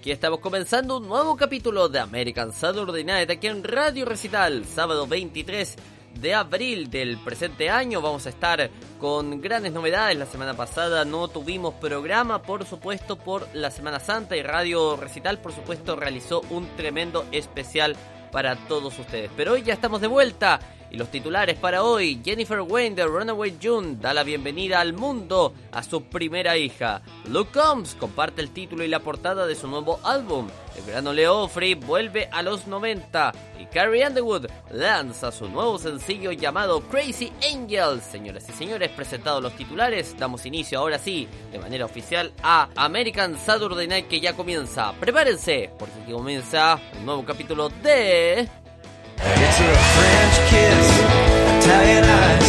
Aquí estamos comenzando un nuevo capítulo de American Saturday Night aquí en Radio Recital, sábado 23 de abril del presente año. Vamos a estar con grandes novedades. La semana pasada no tuvimos programa, por supuesto, por la Semana Santa y Radio Recital, por supuesto, realizó un tremendo especial para todos ustedes. Pero hoy ya estamos de vuelta y los titulares para hoy, Jennifer Wayne de Runaway June da la bienvenida al mundo a su primera hija. Luke Combs comparte el título y la portada de su nuevo álbum. El verano Leo Free vuelve a los 90 y Carrie Underwood lanza su nuevo sencillo llamado Crazy Angels. Señoras y señores, presentados los titulares, damos inicio ahora sí, de manera oficial, a American Saturday Night que ya comienza. Prepárense, porque aquí comienza un nuevo capítulo de... It's a French kiss, Italian eyes,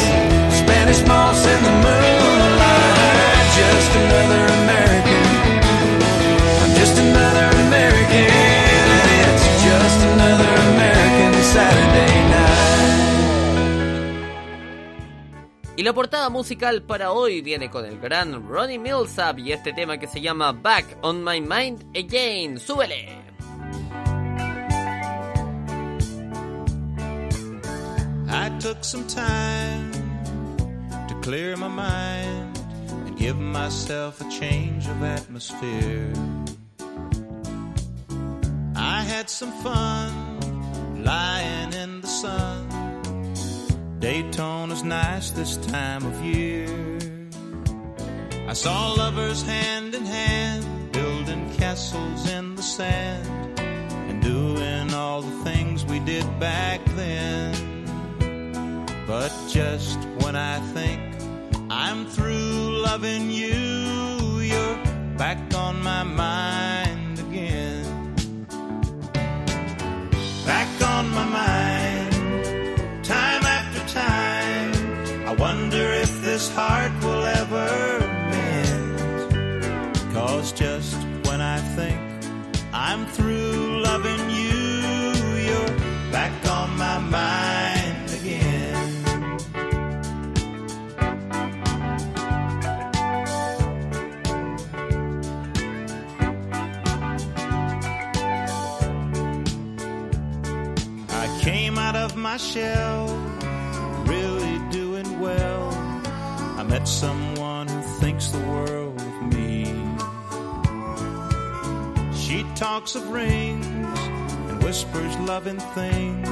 Spanish moss in the moonlight. Just another American. I'm just another American. It's just another American Saturday night. Y la portada musical para hoy viene con el gran Ronnie Millsap y este tema que se llama Back on My Mind Again. ¡Súbele! I took some time to clear my mind and give myself a change of atmosphere. I had some fun lying in the sun. Daytona's nice this time of year. I saw lovers hand in hand building castles in the sand and doing all the things we did back then. But just when I think I'm through loving you, my shell, really doing well. I met someone who thinks the world of me. She talks of rings and whispers loving things.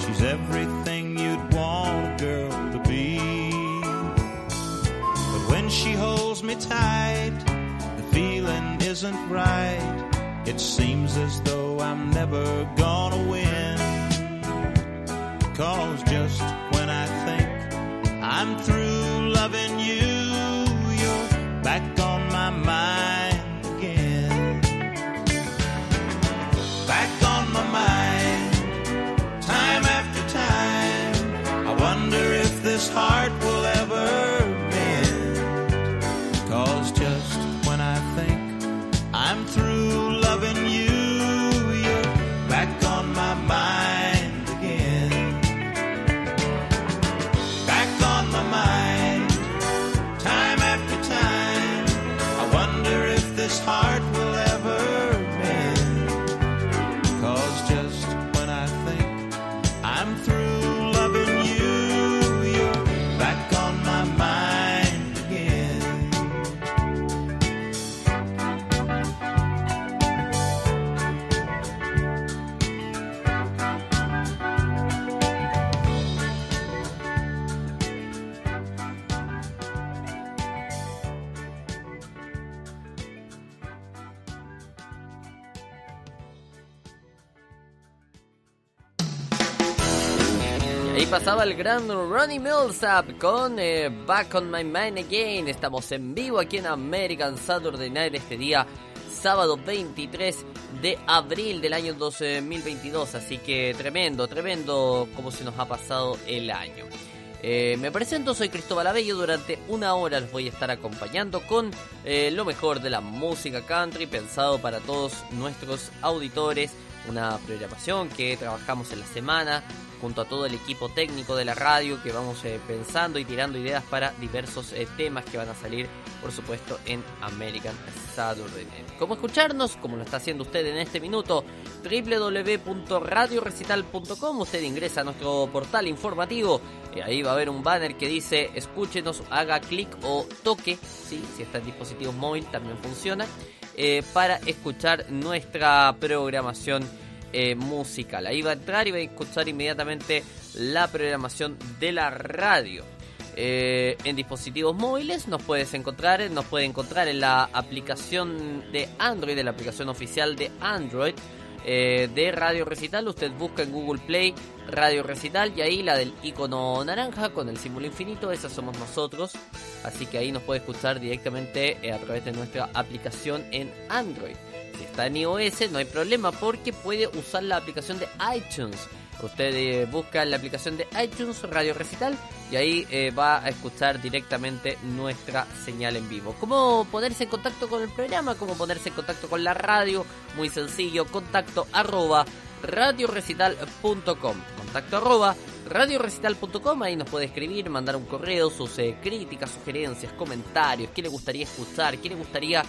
She's everything you'd want a girl to be. But when she holds me tight, the feeling isn't right. It seems as though I'm never gonna win. Cause just when I think I'm through loving you, you're back on pasaba el gran Ronnie Millsap con eh, Back on My Mind Again. Estamos en vivo aquí en American Saturday Night este día, sábado 23 de abril del año 2022. Así que tremendo, tremendo como se nos ha pasado el año. Eh, me presento, soy Cristóbal Abello. Durante una hora los voy a estar acompañando con eh, lo mejor de la música country, pensado para todos nuestros auditores. Una programación que trabajamos en la semana junto a todo el equipo técnico de la radio que vamos eh, pensando y tirando ideas para diversos eh, temas que van a salir, por supuesto, en American Saturday Night. ¿Cómo escucharnos? Como lo está haciendo usted en este minuto, www.radiorecital.com. Usted ingresa a nuestro portal informativo y ahí va a haber un banner que dice escúchenos, haga clic o toque, ¿sí? si está en dispositivos móviles también funciona, eh, para escuchar nuestra programación eh, musical. Ahí va a entrar y va a escuchar inmediatamente la programación de la radio. Eh, en dispositivos móviles nos puedes encontrar, nos puede encontrar en la aplicación de Android, de la aplicación oficial de Android eh, de Radio Recital. Usted busca en Google Play Radio Recital y ahí la del icono naranja con el símbolo infinito, esa somos nosotros. Así que ahí nos puede escuchar directamente a través de nuestra aplicación en Android. Si está en iOS no hay problema porque puede usar la aplicación de iTunes. Usted eh, busca la aplicación de iTunes Radio Recital y ahí eh, va a escuchar directamente nuestra señal en vivo. ¿Cómo ponerse en contacto con el programa? ¿Cómo ponerse en contacto con la radio? Muy sencillo, contacto arroba radiorecital.com. Contacto arroba radiorecital.com, ahí nos puede escribir, mandar un correo, sus eh, críticas, sugerencias, comentarios, qué le gustaría escuchar, qué le gustaría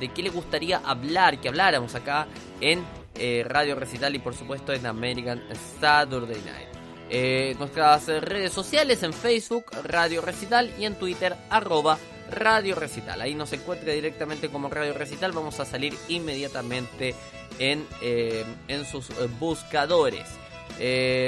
de qué le gustaría hablar, que habláramos acá en eh, Radio Recital y por supuesto en American Saturday Night. Eh, nuestras redes sociales en Facebook, Radio Recital y en Twitter, arroba Radio Recital. Ahí nos encuentra directamente como Radio Recital. Vamos a salir inmediatamente en, eh, en sus buscadores.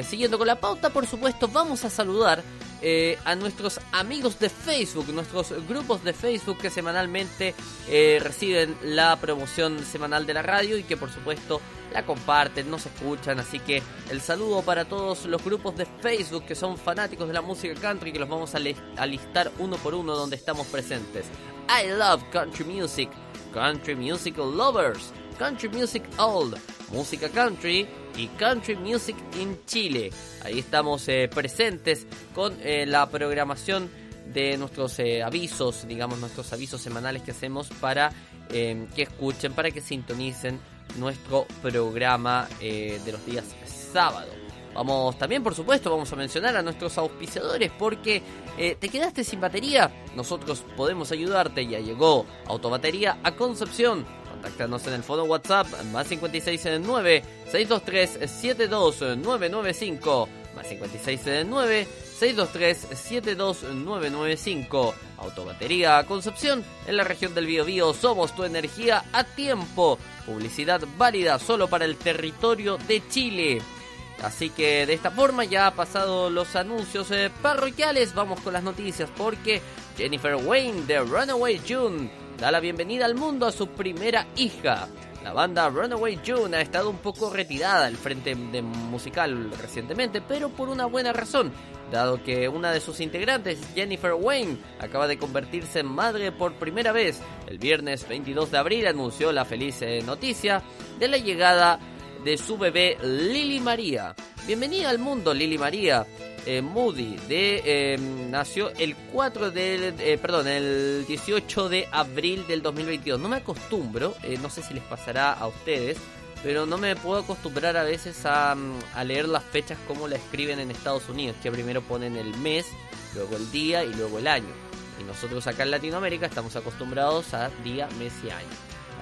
siguiendo con la pauta, por supuesto, vamos a saludar eh, a nuestros amigos de Facebook, nuestros grupos de Facebook que semanalmente eh, reciben la promoción semanal de la radio y que por supuesto la comparten, nos escuchan. Así que el saludo para todos los grupos de Facebook que son fanáticos de la música country que los vamos a, listar uno por uno donde estamos presentes. I love country music, country musical lovers, country music old, música country y Country Music in Chile. Ahí estamos eh, presentes con eh, la programación de nuestros eh, avisos, digamos, nuestros avisos semanales que hacemos para que escuchen, para que sintonicen nuestro programa de los días sábado. Vamos también, por supuesto, vamos a mencionar a nuestros auspiciadores porque te quedaste sin batería. Nosotros podemos ayudarte. Ya llegó Autobatería a Concepción Contáctanos en el fono WhatsApp más 569 623 72995 más 569 623 72995 Autobatería Concepción en la región del Biobío somos tu energía a tiempo. Publicidad válida solo para el territorio de Chile. Así que de esta forma ya ha pasado los anuncios eh, parroquiales. Vamos con las noticias porque Jennifer Wayne de Runaway June da la bienvenida al mundo a su primera hija. La banda Runaway June ha estado un poco retirada del frente musical recientemente, pero por una buena razón, dado que una de sus integrantes, Jennifer Wayne, acaba de convertirse en madre por primera vez. El viernes 22 de abril anunció la feliz eh, noticia de la llegada de su bebé Lily María. Bienvenida al mundo Lily María. Eh, Moody de eh, nació el 4 de eh, perdón el 18 de abril del 2022 no me acostumbro no sé si les pasará a ustedes pero no me puedo acostumbrar a veces a, mm, a, leer las fechas como la escriben en Estados Unidos que primero ponen el mes luego el día y luego el año. Y nosotros acá en Latinoamérica estamos acostumbrados a día mes y año.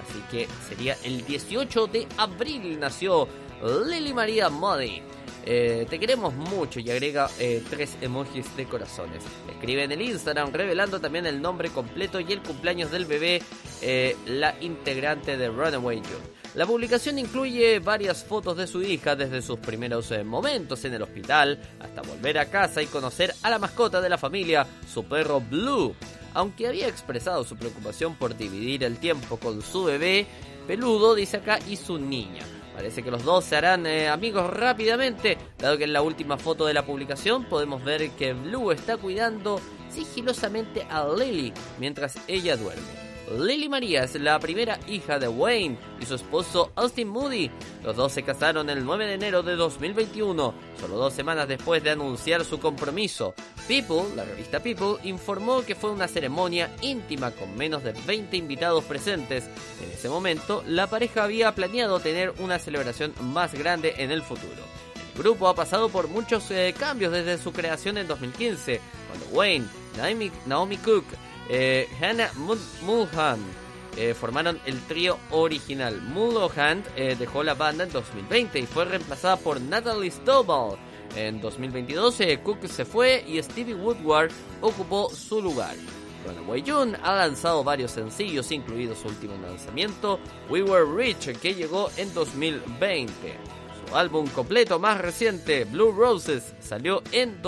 Así que sería el 18 de abril nació Lily María Moody eh, te queremos mucho y agrega eh, tres emojis de corazones. Escribe en el Instagram revelando también el nombre completo y el cumpleaños del bebé, eh, la integrante de Runaway June. La publicación incluye varias fotos de su hija desde sus primeros momentos en el hospital hasta volver a casa y conocer a la mascota de la familia, su perro Blue. Aunque había expresado su preocupación por dividir el tiempo con su bebé, peludo, dice acá, y su niña. Parece que los dos se harán eh, amigos rápidamente, dado que en la última foto de la publicación podemos ver que Blue está cuidando sigilosamente a Lily mientras ella duerme. Lily María es la primera hija de Wayne y su esposo Austin Moody. Los dos se casaron el 9 de enero de 2021, solo dos semanas después de anunciar su compromiso. People, la revista People, informó que fue una ceremonia íntima con menos de 20 invitados presentes. En ese momento, la pareja había planeado tener una celebración más grande en el futuro grupo ha pasado por muchos eh, cambios desde su creación en 2015, cuando Wayne, Naomi, Cook, eh, Hannah Mulholland eh, formaron el trío original. Mulholland dejó la banda en 2020 y fue reemplazada por Natalie Stovall. En 2022 Cook se fue y Stevie Woodward ocupó su lugar. Runaway June ha lanzado varios sencillos, incluido su último lanzamiento, We Were Rich, que llegó en 2020. Su álbum completo más reciente, Blue Roses, salió en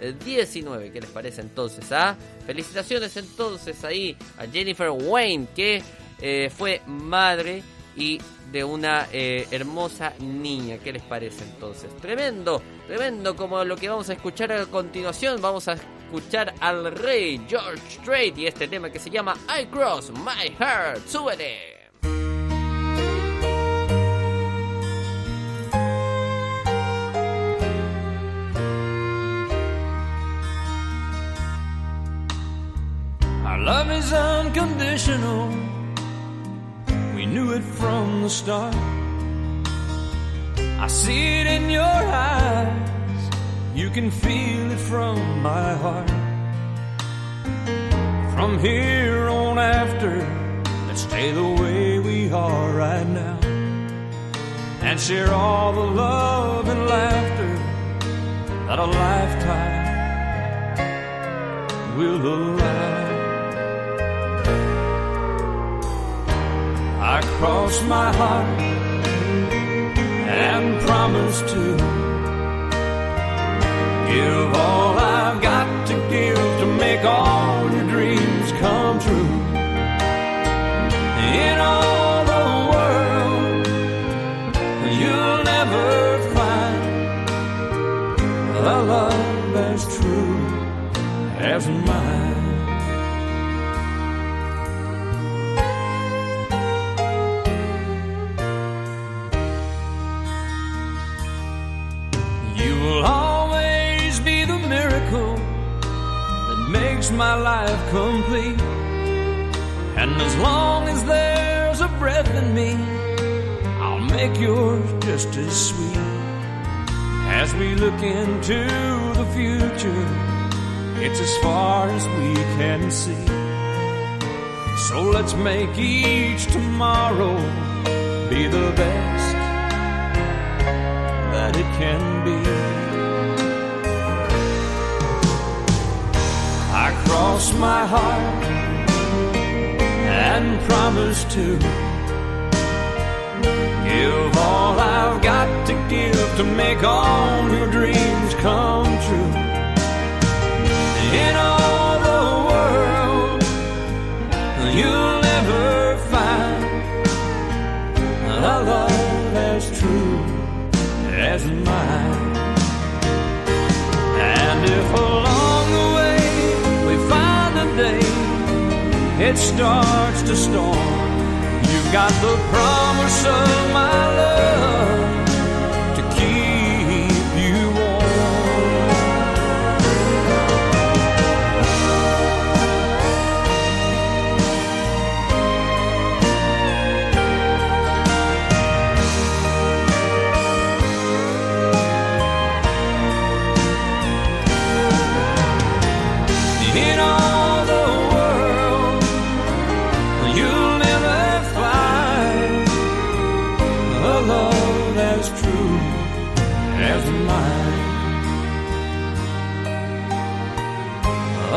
2019. ¿Qué les parece entonces? Ah? Felicitaciones entonces ahí a Jennifer Wayne, que eh, fue madre y de una eh, hermosa niña. ¿Qué les parece entonces? Tremendo, tremendo como lo que vamos a escuchar a continuación. Vamos a escuchar al rey George Strait y este tema que se llama I Cross My Heart. ¡Súbete! We knew it from the start. I see it in your eyes. You can feel it from my heart. From here on after, let's stay the way we are right now. And share all the love and laughter that a lifetime will allow. I cross my heart and promise to Give all I've got to give to make all your dreams come true. In all my life complete. And as long as there's a breath in me, I'll make yours just as sweet. As we look into the future, it's as far as we can see. So let's make each tomorrow be the best that it can be. Cross my heart and promise to give all I've got to give to make all your dreams come true. In all the world, you'll never find a love as true as mine. And if it starts to storm. You've got the promise of my love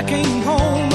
I came home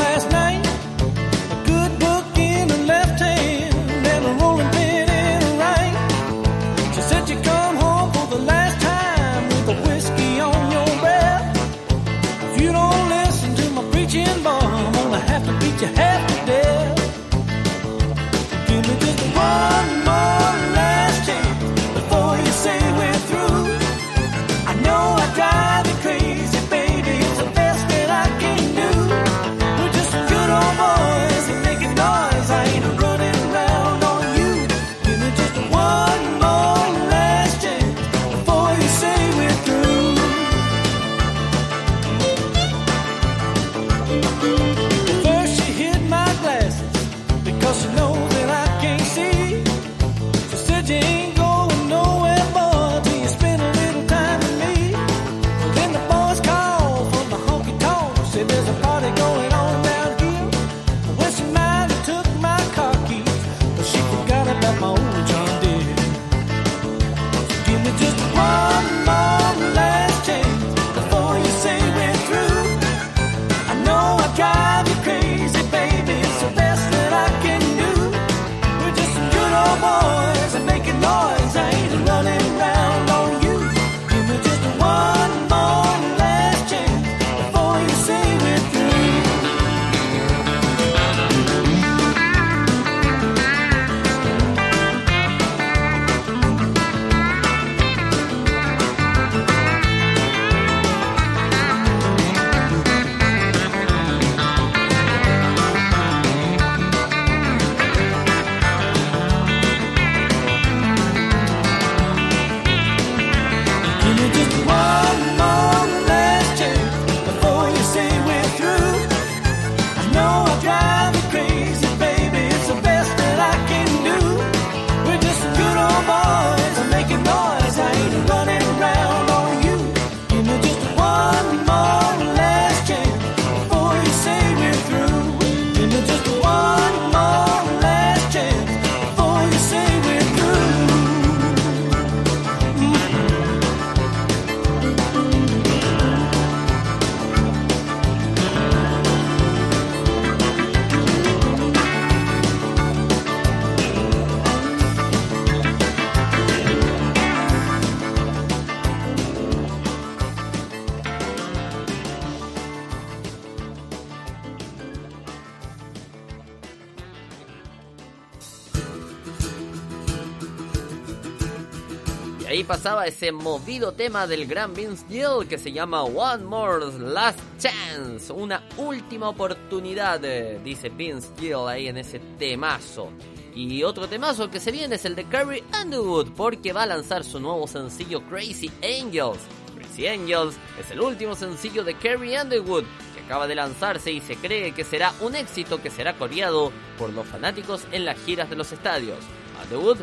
ese movido tema del gran Vince Gill que se llama One More Last Chance, una última oportunidad, eh, dice Vince Gill ahí en ese temazo. Y otro temazo que se viene es el de Carrie Underwood porque va a lanzar su nuevo sencillo Crazy Angels. Crazy Angels es el último sencillo de Carrie Underwood que acaba de lanzarse y se cree que será un éxito que será coreado por los fanáticos en las giras de los estadios. Underwood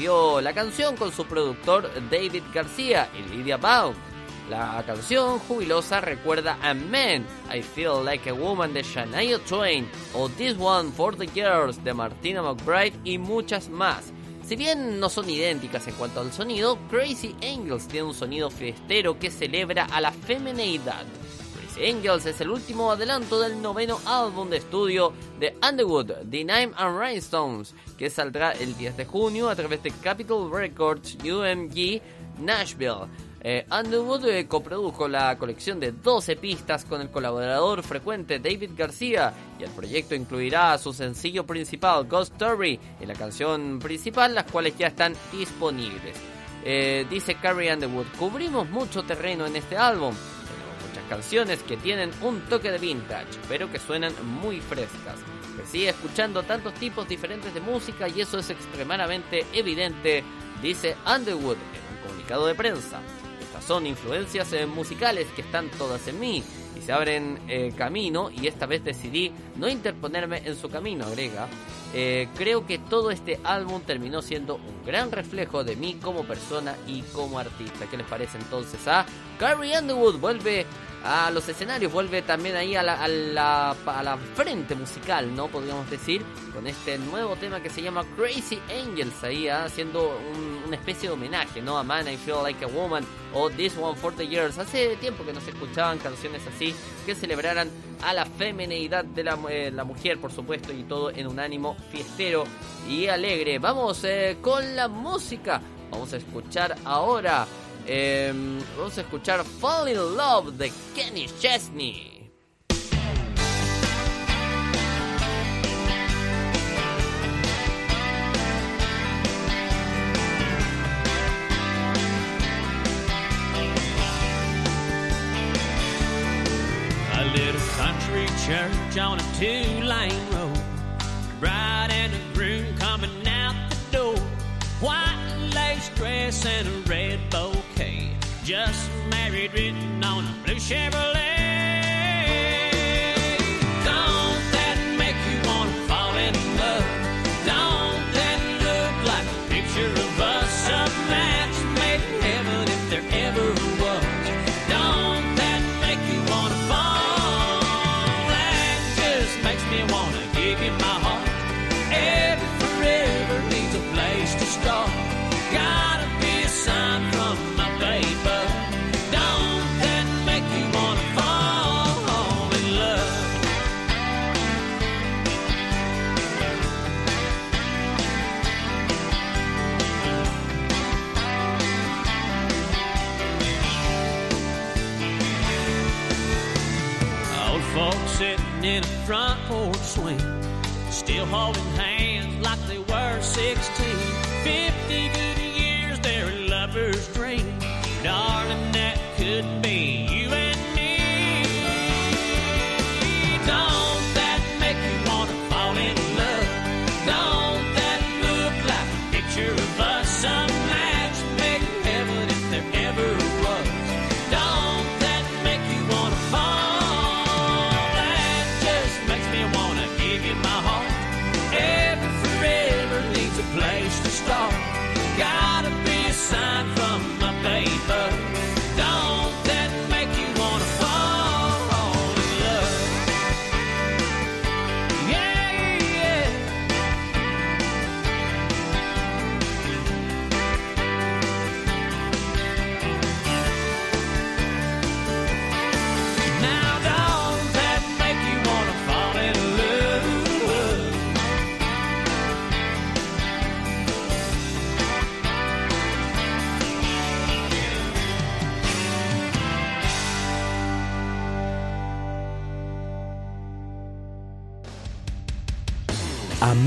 la canción con su productor David García y Lydia Baum. La canción jubilosa recuerda a Men, I Feel Like a Woman de Shania Twain o This One for the Girls de Martina McBride y muchas más. Si bien no son idénticas en cuanto al sonido, Crazy Angels tiene un sonido fiestero que celebra a la femineidad. Angels es el último adelanto del noveno álbum de estudio de Underwood, The Nine and Rhinestones, que saldrá el 10 de junio a través de Capitol Records UMG Nashville. Eh, Underwood eh, coprodujo la colección de 12 pistas con el colaborador frecuente David García y el proyecto incluirá su sencillo principal Ghost Story y la canción principal, las cuales ya están disponibles. Eh, dice Carrie Underwood, cubrimos mucho terreno en este álbum. Canciones que tienen un toque de vintage, pero que suenan muy frescas. sigue escuchando tantos tipos diferentes de música y eso es extremadamente evidente, dice Underwood en un comunicado de prensa son influencias eh, musicales que están todas en mí y se abren eh, camino y esta vez decidí no interponerme en su camino, agrega. Eh, creo que todo este álbum terminó siendo un gran reflejo de mí como persona y como artista. ¿Qué les parece entonces a Carrie Underwood? Vuelve a los escenarios, vuelve también ahí a la, a la, frente musical, ¿no? Podríamos decir, con este nuevo tema que se llama Crazy Angels, ahí ¿ah? haciendo una especie de homenaje, ¿no? A Man, I Feel Like a Woman o This One for the Years. Hace tiempo que no se escuchaban canciones así que celebraran a la femineidad de la, eh, la mujer, por supuesto, y todo en un ánimo fiestero y alegre. Vamos eh, con la música. Vamos a escuchar ahora eh, vamos a escuchar Fall in Love de Kenny Chesney. A little country church on a two-lane road. Bride and a groom coming out the door. White lace dress and a red bouquet. Just married written on a blue Chevrolet. Folks sitting in a front porch swing, still holding hands like they were 16. 50 good years, they're their lover's dream. Darling, that could be you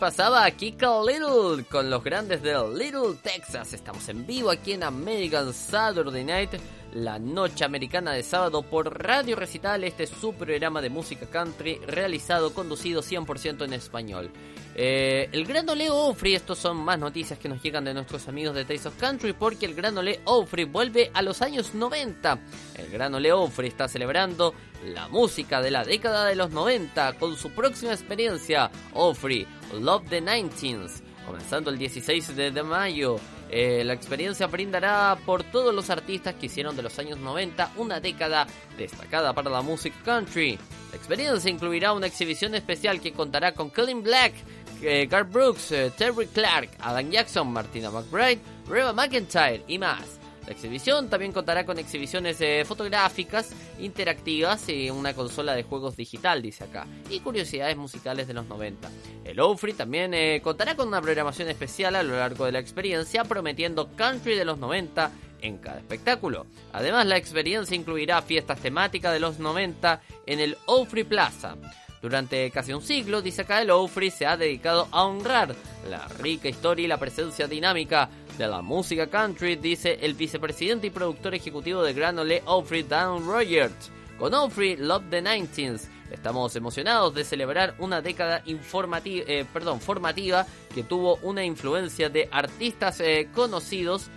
Pasaba a Little con los grandes de Little Texas. Estamos en vivo aquí en American Saturday Night, la noche americana de sábado por Radio Recital. Este es su programa de música country realizado, conducido 100% en español. Eh, el Gran Ole Ofri, estos son más noticias que nos llegan de nuestros amigos de Taste of Country, porque el Gran Ole Ofri vuelve a los años 90. El Gran Ole Ofri está celebrando la música de la década de los 90 con su próxima experiencia, Ofri Love the 19 comenzando el 16 de, de mayo. Eh, la experiencia brindará por todos los artistas que hicieron de los años 90 una década destacada para la música country. La experiencia incluirá una exhibición especial que contará con Colin Black, eh, Garth Brooks, eh, Terry Clark, Alan Jackson, Martina McBride, Reba McIntyre y más. La exhibición también contará con exhibiciones eh, fotográficas, interactivas y una consola de juegos digital, dice acá, y curiosidades musicales de los 90. El Ofri también eh, contará con una programación especial a lo largo de la experiencia, prometiendo country de los 90 en cada espectáculo. Además, la experiencia incluirá fiestas temáticas de los 90 en el Ofri Plaza. Durante casi un siglo, dice acá, el Ofri se ha dedicado a honrar la rica historia y la presencia dinámica de la música country, dice el vicepresidente y productor ejecutivo de Gran Ole Ofri, Dan Rogers. Con Ofri Love the 19 s Estamos emocionados de celebrar una década informativa, eh, perdón, formativa que tuvo una influencia de artistas eh, conocidos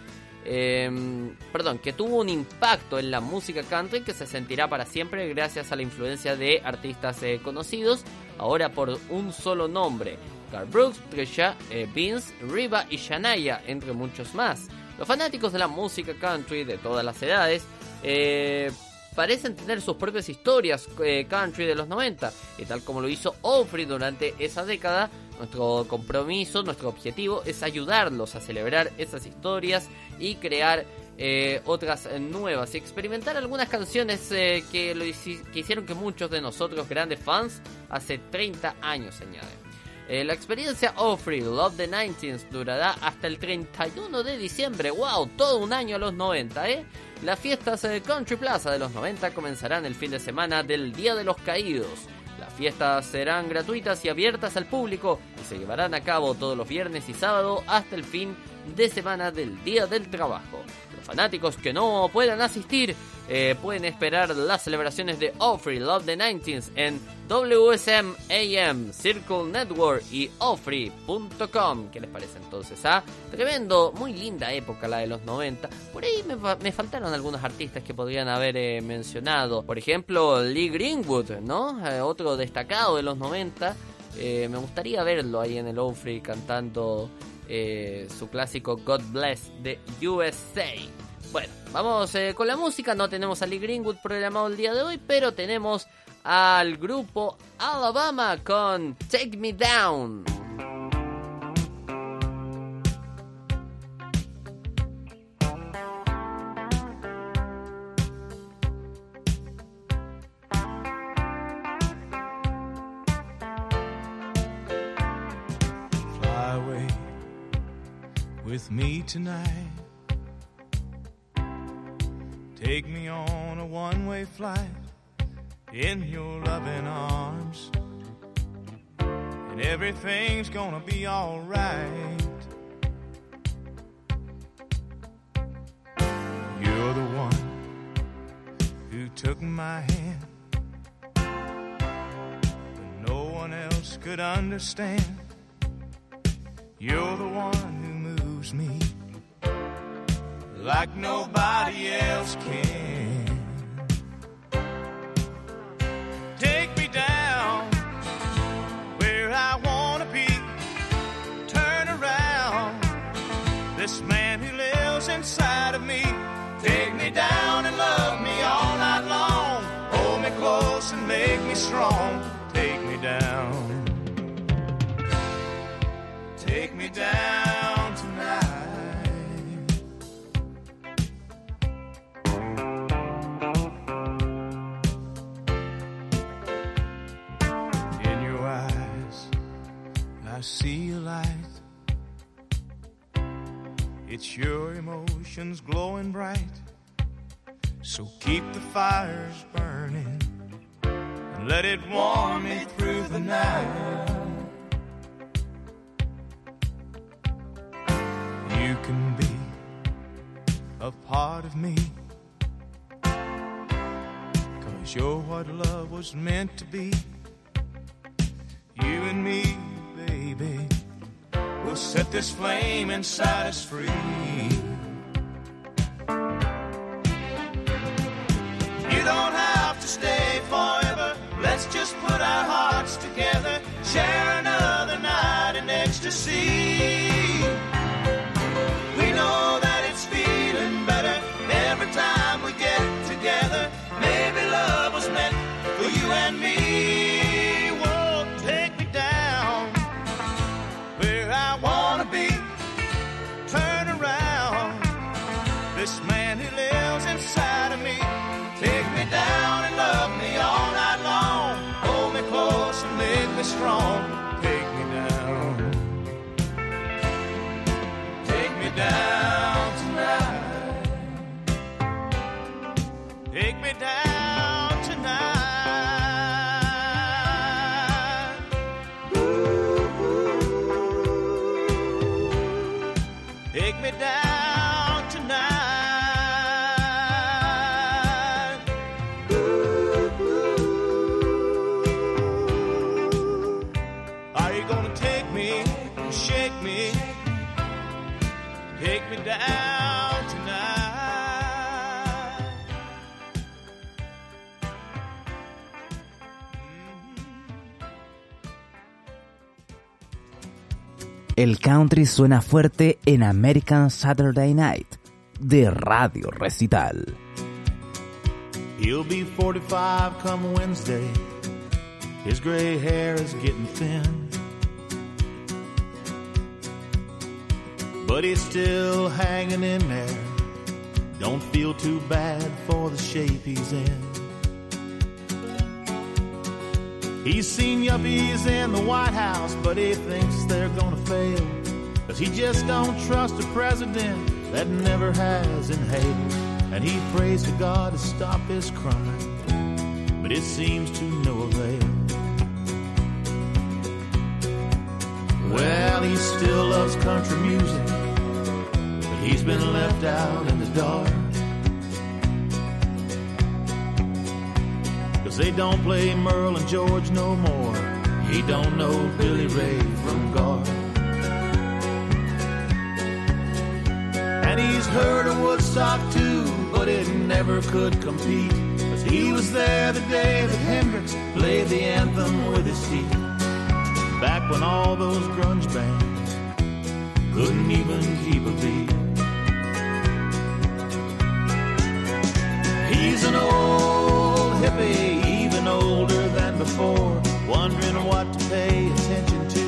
Em, perdón, que tuvo un impacto en la música country que se sentirá para siempre gracias a la influencia de artistas eh, conocidos, ahora por un solo nombre, Brooks, Trisha, eh, Vince, Riva y Shania, entre muchos más. Los fanáticos de la música country de todas las edades eh, parecen tener sus propias historias country de los 90, y tal como lo hizo Ofri durante esa década, nuestro compromiso, nuestro objetivo es ayudarlos a celebrar esas historias y crear eh, otras nuevas y experimentar algunas canciones eh, que hicieron que muchos de nosotros, grandes fans, hace 30 años añaden. Eh, la experiencia Offrey Love the 90s durará hasta el 31 de diciembre. ¡Wow! Todo un año a los 90, ¿eh? Las fiestas de Country Plaza de los 90 comenzarán el fin de semana del Día de los Caídos. Las fiestas serán gratuitas y abiertas al público y se llevarán a cabo todos los viernes y sábado hasta el fin de semana del Día del Trabajo. Fanáticos que no puedan asistir eh, pueden esperar las celebraciones de Offrey Love the 90s en WSM AM, Circle Network y Offrey.com. ¿Qué les parece entonces? Ah? Tremendo, muy linda época la de los 90. Por ahí me, faltaron algunos artistas que podrían haber eh, mencionado. Por ejemplo, Lee Greenwood, ¿no? Eh, otro destacado de los 90. me gustaría verlo ahí en el Offrey cantando su clásico God Bless de USA. Bueno, vamos eh, con la música. No tenemos a Lee Greenwood programado el día de hoy, pero tenemos al grupo Alabama con Take Me Down. Me tonight. Take me on a one way flight in your loving arms. And everything's gonna be alright. You're the one who took my hand. When no one else could understand. You're the one me like nobody else can. Take me down where I wanna be. Turn around this man who lives inside of me. Take me down and love me all night long. Hold me close and make me strong. See a light. It's your emotions glowing bright. So keep the fires burning and let it warm me through the night. You can be a part of me. Cause you're what love was meant to be. You and me baby. We'll set this flame inside us free. El country suena fuerte en American Saturday Night de Radio Recital. He'll be 45 come Wednesday. His gray hair is getting thin. But he's still hanging in there. Don't feel too bad for the shape he's in. He's seen yuppies in the White House, but he thinks they're gonna fail. Cause he just don't trust a president that never has inhaled. And he prays to God to stop his crime, but it seems to no avail. Well, he still loves country music, but he's been left out in the dark. Cause they don't play Merle and George no more. He don't know Billy Ray from Gar. And he's heard of Woodstock too, but it never could compete. Cause he was there the day that Hendrix played the anthem with his teeth. Back when all those grunge bands couldn't even keep a beat. He's an old hippie, older than before, wondering what to pay attention to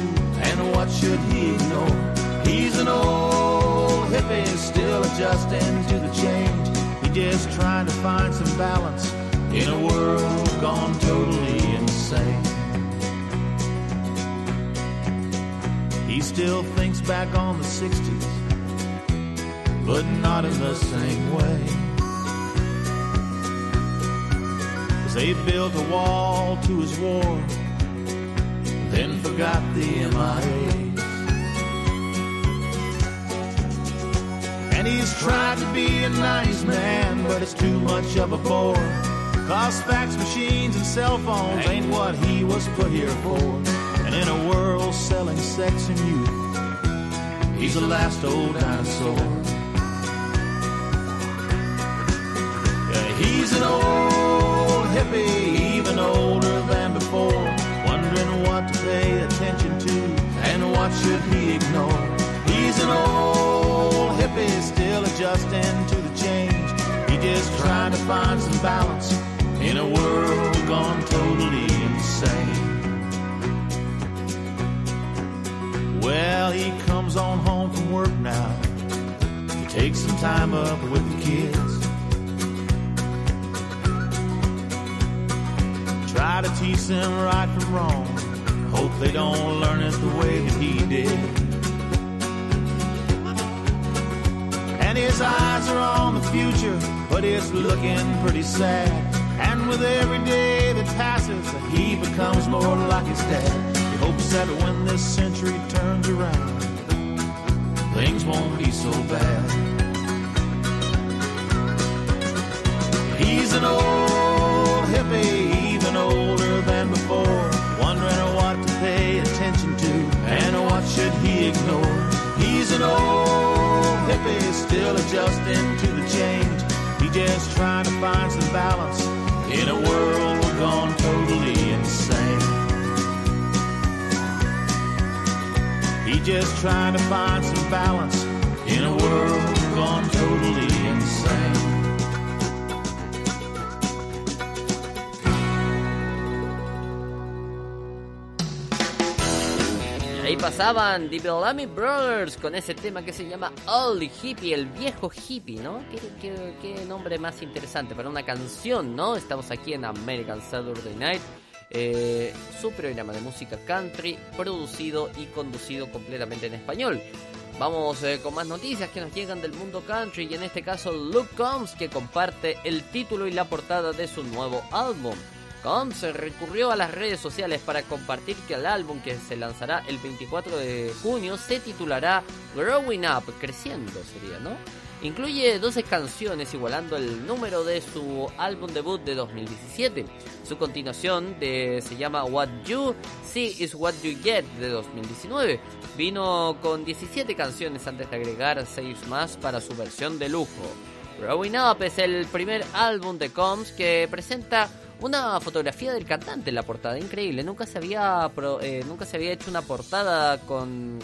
and what should he ignore. He's an old hippie, still adjusting to the change. He's just trying to find some balance in a world gone totally insane. He still thinks back on the 60s, but not in the same way. They built a wall to his war, then forgot the MIA. And he's tried to be a nice man, but it's too much of a bore. Cause fax machines and cell phones ain't what he was put here for. And in a world selling sex and youth, he's the last old dinosaur. Yeah, he's an old what should he ignore. He's an old hippie, still adjusting to the change. He just trying to find some balance in a world gone totally insane. Well, he comes on home from work now to take some time up with the kids. Try to teach them right from wrong. Hope they don't learn it the way that he did. And his eyes are on the future, but it's looking pretty sad. And with every day that passes, he becomes more like his dad. He hopes that when this century turns around, things won't be so bad. He's an old hippie, even older should he ignore. He's an old hippie, still adjusting to the change. He just trying to find some balance in a world gone totally insane. He just trying to find some balance in a world gone totally insane. Pasaban The Bellamy Brothers con ese tema que se llama Old Hippie, el viejo hippie, ¿no? ¿Qué, qué, qué nombre más interesante para una canción, ¿no? Estamos aquí en American Saturday Night. eh, su programa de música country producido y conducido completamente en español. Vamos eh, con más noticias que nos llegan del mundo country y en este caso Luke Combs que comparte el título y la portada de su nuevo álbum. Combs recurrió a las redes sociales para compartir que el álbum que se lanzará el 24 de junio se titulará Growing Up, creciendo sería, ¿no? Incluye 12 canciones igualando el número de su álbum debut de 2017. Su continuación de, se llama What You See Is What You Get de 2019. Vino con 17 canciones antes de agregar 6 más para su versión de lujo. Growing Up es el primer álbum de Combs que presenta una fotografía del cantante en la portada, increíble. Nunca se había, eh, nunca se había hecho una portada con,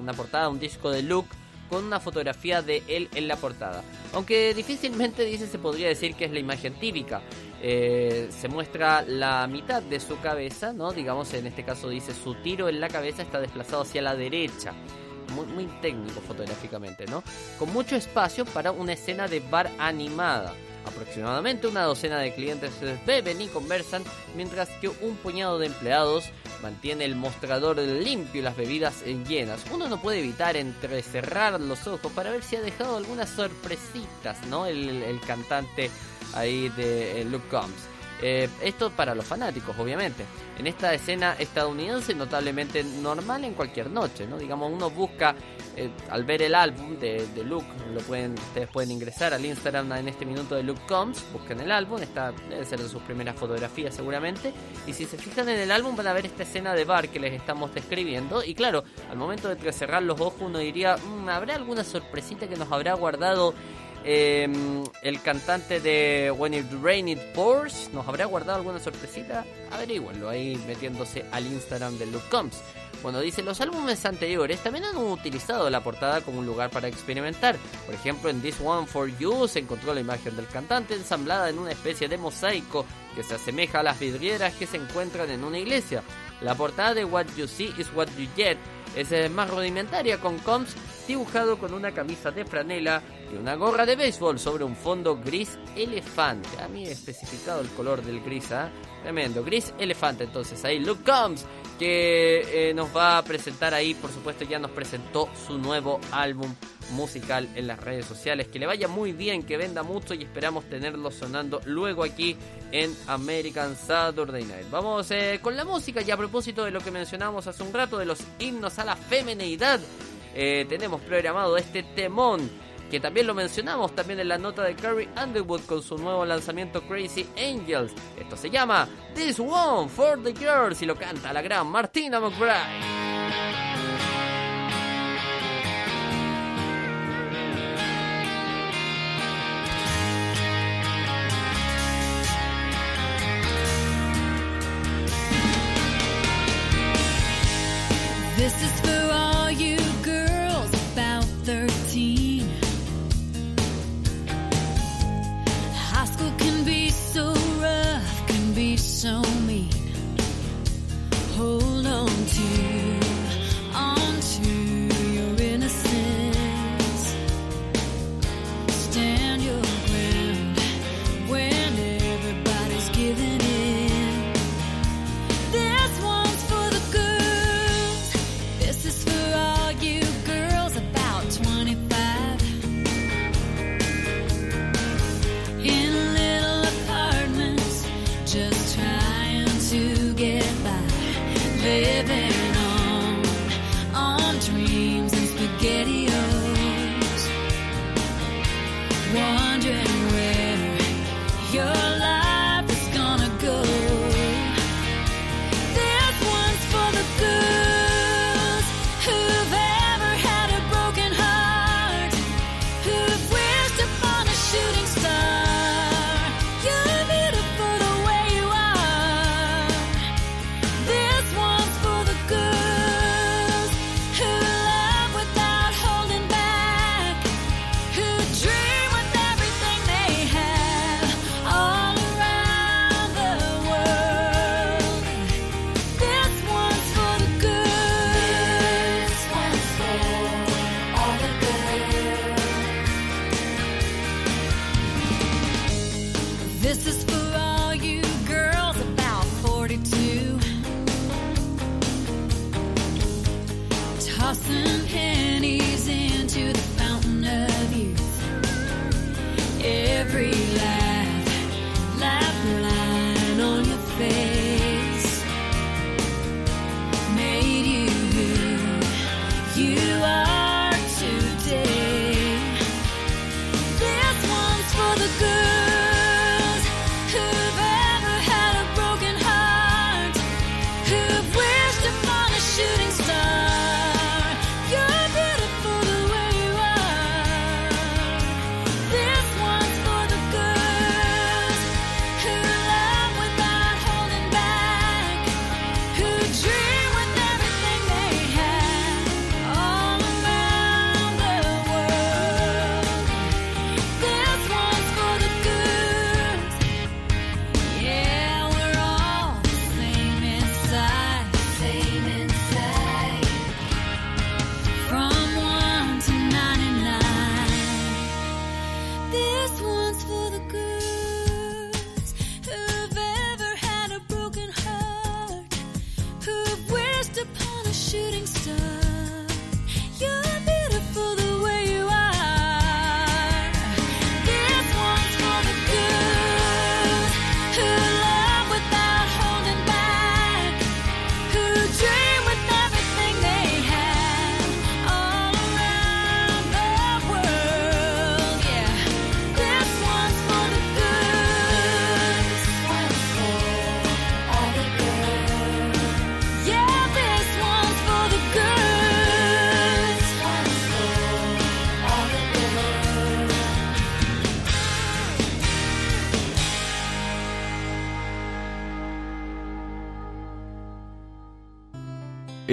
una portada, un disco de look con una fotografía de él en la portada. Aunque difícilmente dice se podría decir que es la imagen típica. Eh, se muestra la mitad de su cabeza, ¿no? Digamos en este caso dice su tiro en la cabeza está desplazado hacia la derecha. Muy, muy técnico fotográficamente, ¿no? Con mucho espacio para una escena de bar animada. Aproximadamente una docena de clientes beben y conversan, mientras que un puñado de empleados mantiene el mostrador limpio y las bebidas llenas. Uno no puede evitar entrecerrar los ojos para ver si ha dejado algunas sorpresitas, ¿no? El, cantante ahí de Luke Combs. Eh, esto para los fanáticos, obviamente. En esta escena estadounidense notablemente normal en cualquier noche, ¿no? Digamos, uno busca, eh, al ver el álbum de, Luke, lo pueden, ustedes pueden ingresar al Instagram en este minuto de Luke Combs, busquen el álbum, esta debe ser de sus primeras fotografías seguramente, y si se fijan en el álbum van a ver esta escena de bar que les estamos describiendo, y claro, al momento de cerrar los ojos uno diría, mm, ¿habrá alguna sorpresita que nos habrá guardado Em, el cantante de When It Rain It Pours nos habrá guardado alguna sorpresita. Averíguenlo ahí metiéndose al Instagram de Luke Combs. Bueno, dice, los álbumes anteriores también han utilizado la portada como un lugar para experimentar. Por ejemplo, en This One For You se encontró la imagen del cantante ensamblada en una especie de mosaico que se asemeja a las vidrieras que se encuentran en una iglesia. La portada de What You See is What You Get es más rudimentaria con Combs dibujado con una camisa de franela y una gorra de béisbol sobre un fondo gris elefante. A mí he especificado el color del gris, ¿ah? Tremendo, gris elefante. Entonces ahí Luke Combs, que eh, nos va a presentar ahí, por supuesto ya nos presentó su nuevo álbum musical en las redes sociales. Que le vaya muy bien, que venda mucho y esperamos tenerlo sonando luego aquí en American Saturday Night. Vamos eh, con la música y a propósito de lo que mencionamos hace un rato de los himnos a la femenidad. Eh, tenemos programado este temón que también lo mencionamos también en la nota de Carrie Underwood con su nuevo lanzamiento Crazy Angels. Esto se llama This One for the Girls y lo canta la gran Martina McBride. This is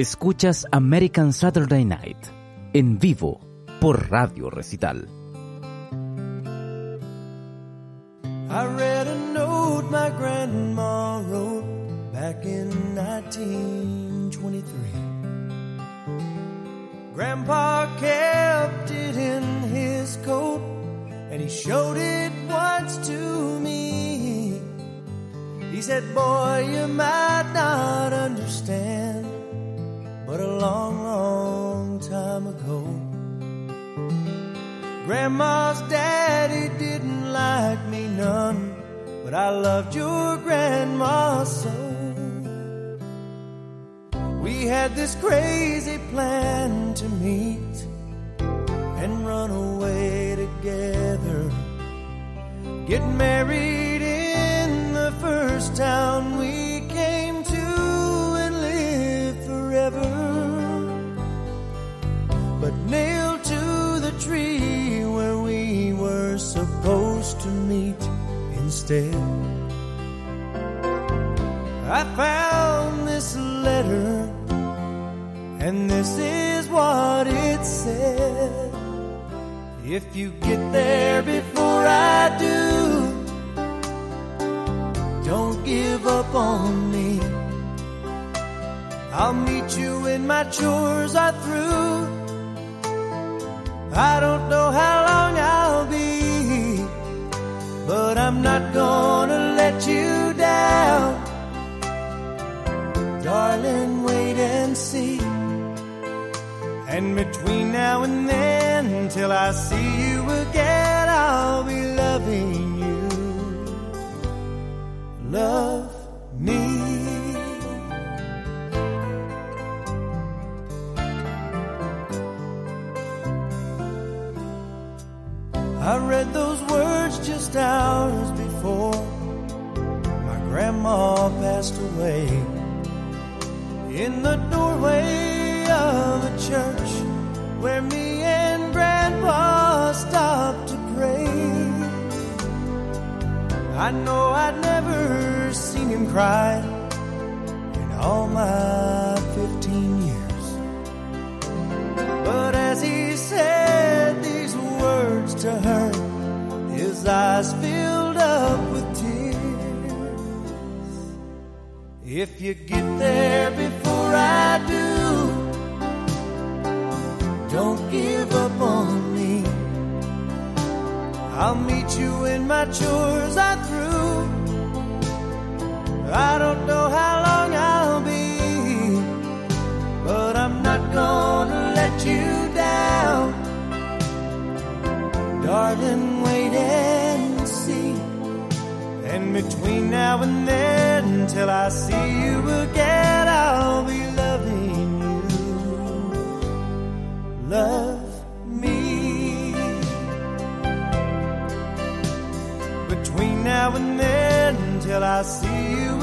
Escuchas American Saturday Night en vivo por Radio Recital. I read a note my grandma wrote back in 1923. Grandpa kept it in his coat and he showed it once to me. He said, Boy, you might not understand, but a long, long time ago. Grandma's daddy didn't like me none, but I loved your grandma so. We had this crazy plan to meet and run away together. Get married in the first town we instead. I found this letter, and this is what it said. If you get there before I do, don't give up on me. I'll meet you when my chores are through. I don't know how long I'll but I'm not gonna let you down. Darling, wait and see. And between now and then, till I see you again, I'll be loving you. Love me. I read hours before my grandma passed away. In the doorway of a church where me and grandpa stopped to pray. I know I'd never seen him cry in all my 15 years. But as he said these words to her, eyes filled up with tears. If you get there before I do, don't give up on me. I'll meet you when my chores are through. I don't know how long I'll be, but I'm not gonna Darling, wait and see. And between now and then, till I see you again, I'll be loving you. Love me. Between now and then, till I see you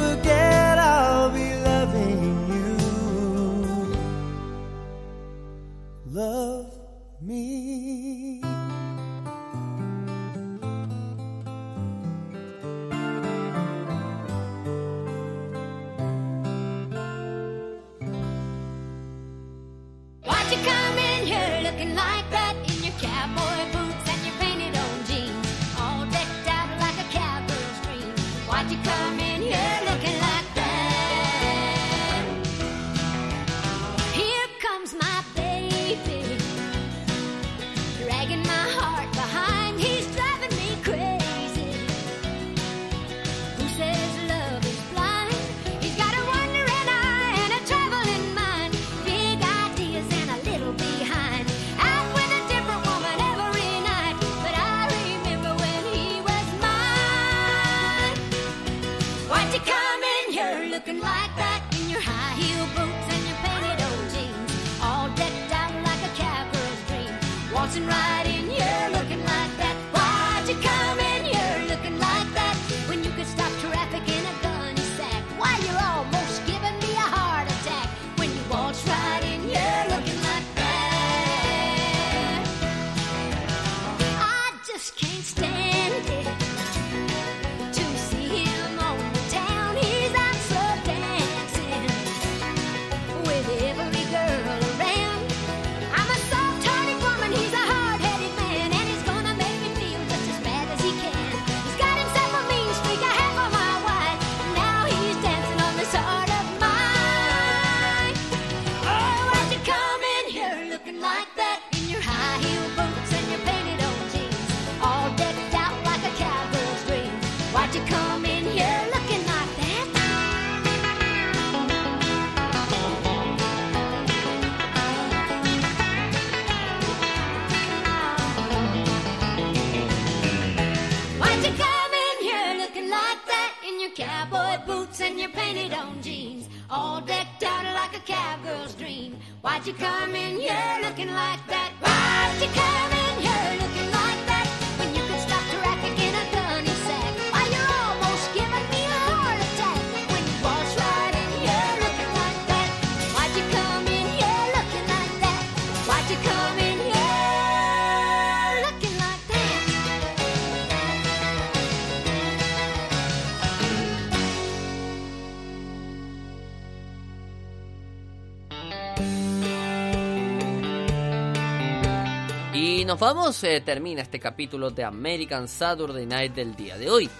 vamos, eh, termina este capítulo de American Saturday Night del día de hoy.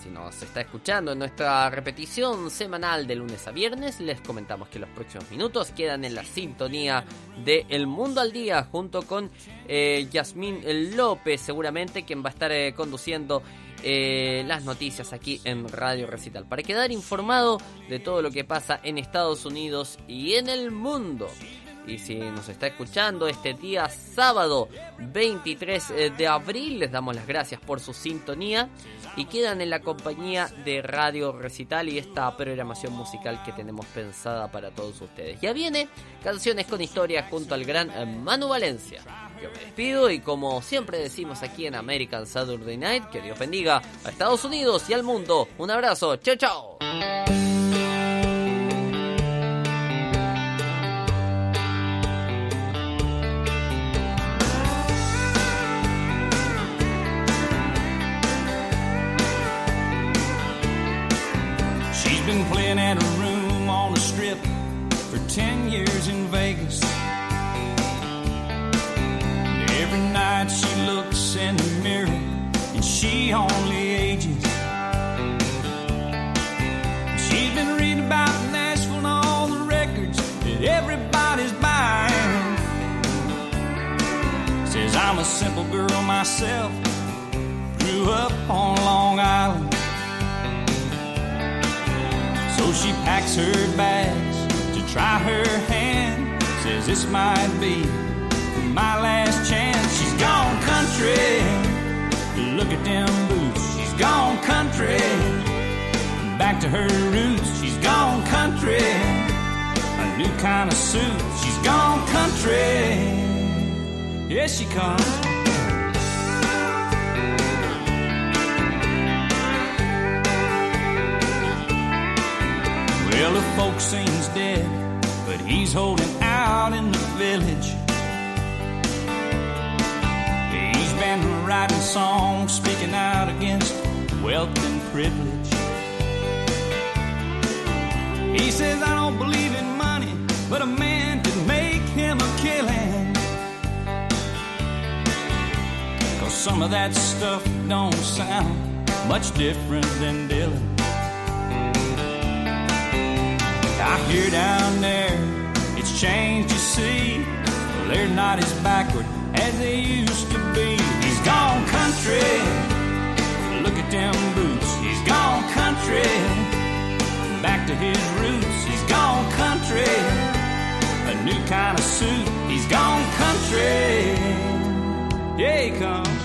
Si nos está escuchando en nuestra repetición semanal de lunes a viernes, les comentamos que los próximos minutos quedan en la sintonía de El Mundo al Día junto con eh, López, seguramente quien va a estar eh, conduciendo eh, las noticias aquí en Radio Recital para quedar informado de todo lo que pasa en Estados Unidos y en el mundo. Y si nos está escuchando este día sábado 23 de abril, les damos las gracias por su sintonía y quedan en la compañía de Radio Recital y esta programación musical que tenemos pensada para todos ustedes. Ya viene Canciones con Historia junto al gran eh, Manu Valencia. Yo me despido y como siempre decimos aquí en American Saturday Night, que Dios bendiga a Estados Unidos y al mundo. Un abrazo, chao chao. 10 in Vegas. Every night she looks in the mirror and she only ages. She's been reading about Nashville and all the records that everybody's buying. Says I'm a simple girl myself, grew up on Long Island. So she packs her bags try her hand. Says this might be my last chance. She's gone country. Look at them boots. She's gone country. Back to her roots. She's gone country. A new kind of suit. She's gone country. Yes, she comes. Well, the folks seems dead, he's holding out in the village. He's been writing songs, speaking out against wealth and privilege. He says, I don't believe in money, but a man could make him a killing. Cause some of that stuff don't sound much different than Dylan. I hear down there, it's changed, you see. They're not as backward as they used to be. He's gone country. Look at them boots. He's gone country. Back to his roots. He's gone country. A new kind of suit. He's gone country. Yeah, he comes.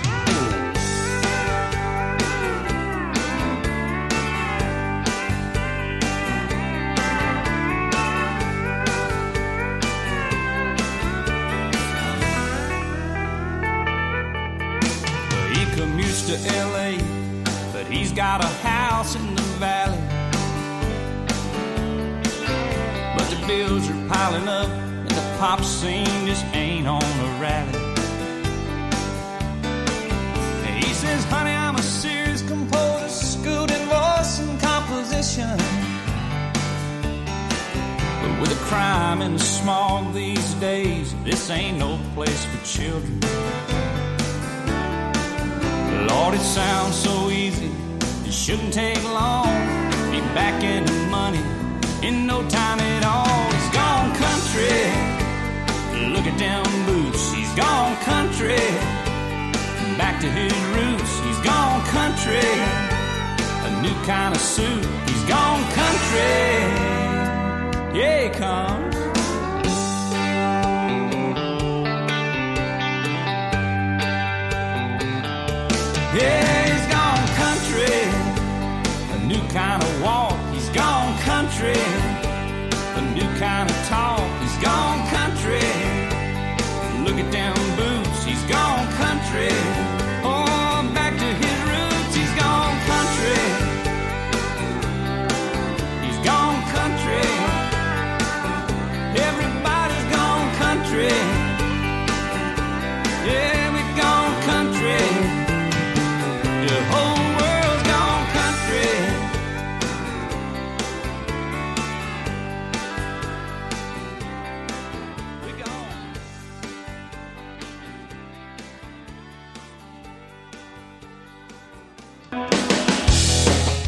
Pop scene just ain't on a rally. He says, honey, I'm a serious composer, schooled in voice and composition. But with a crime and a smog these days, this ain't no place for children. Lord, it sounds so easy. It shouldn't take long. Be back in the money in no time at all. He's gone country. Country. Back to his roots. He's gone country. A new kind of suit. He's gone country. Yeah, he comes.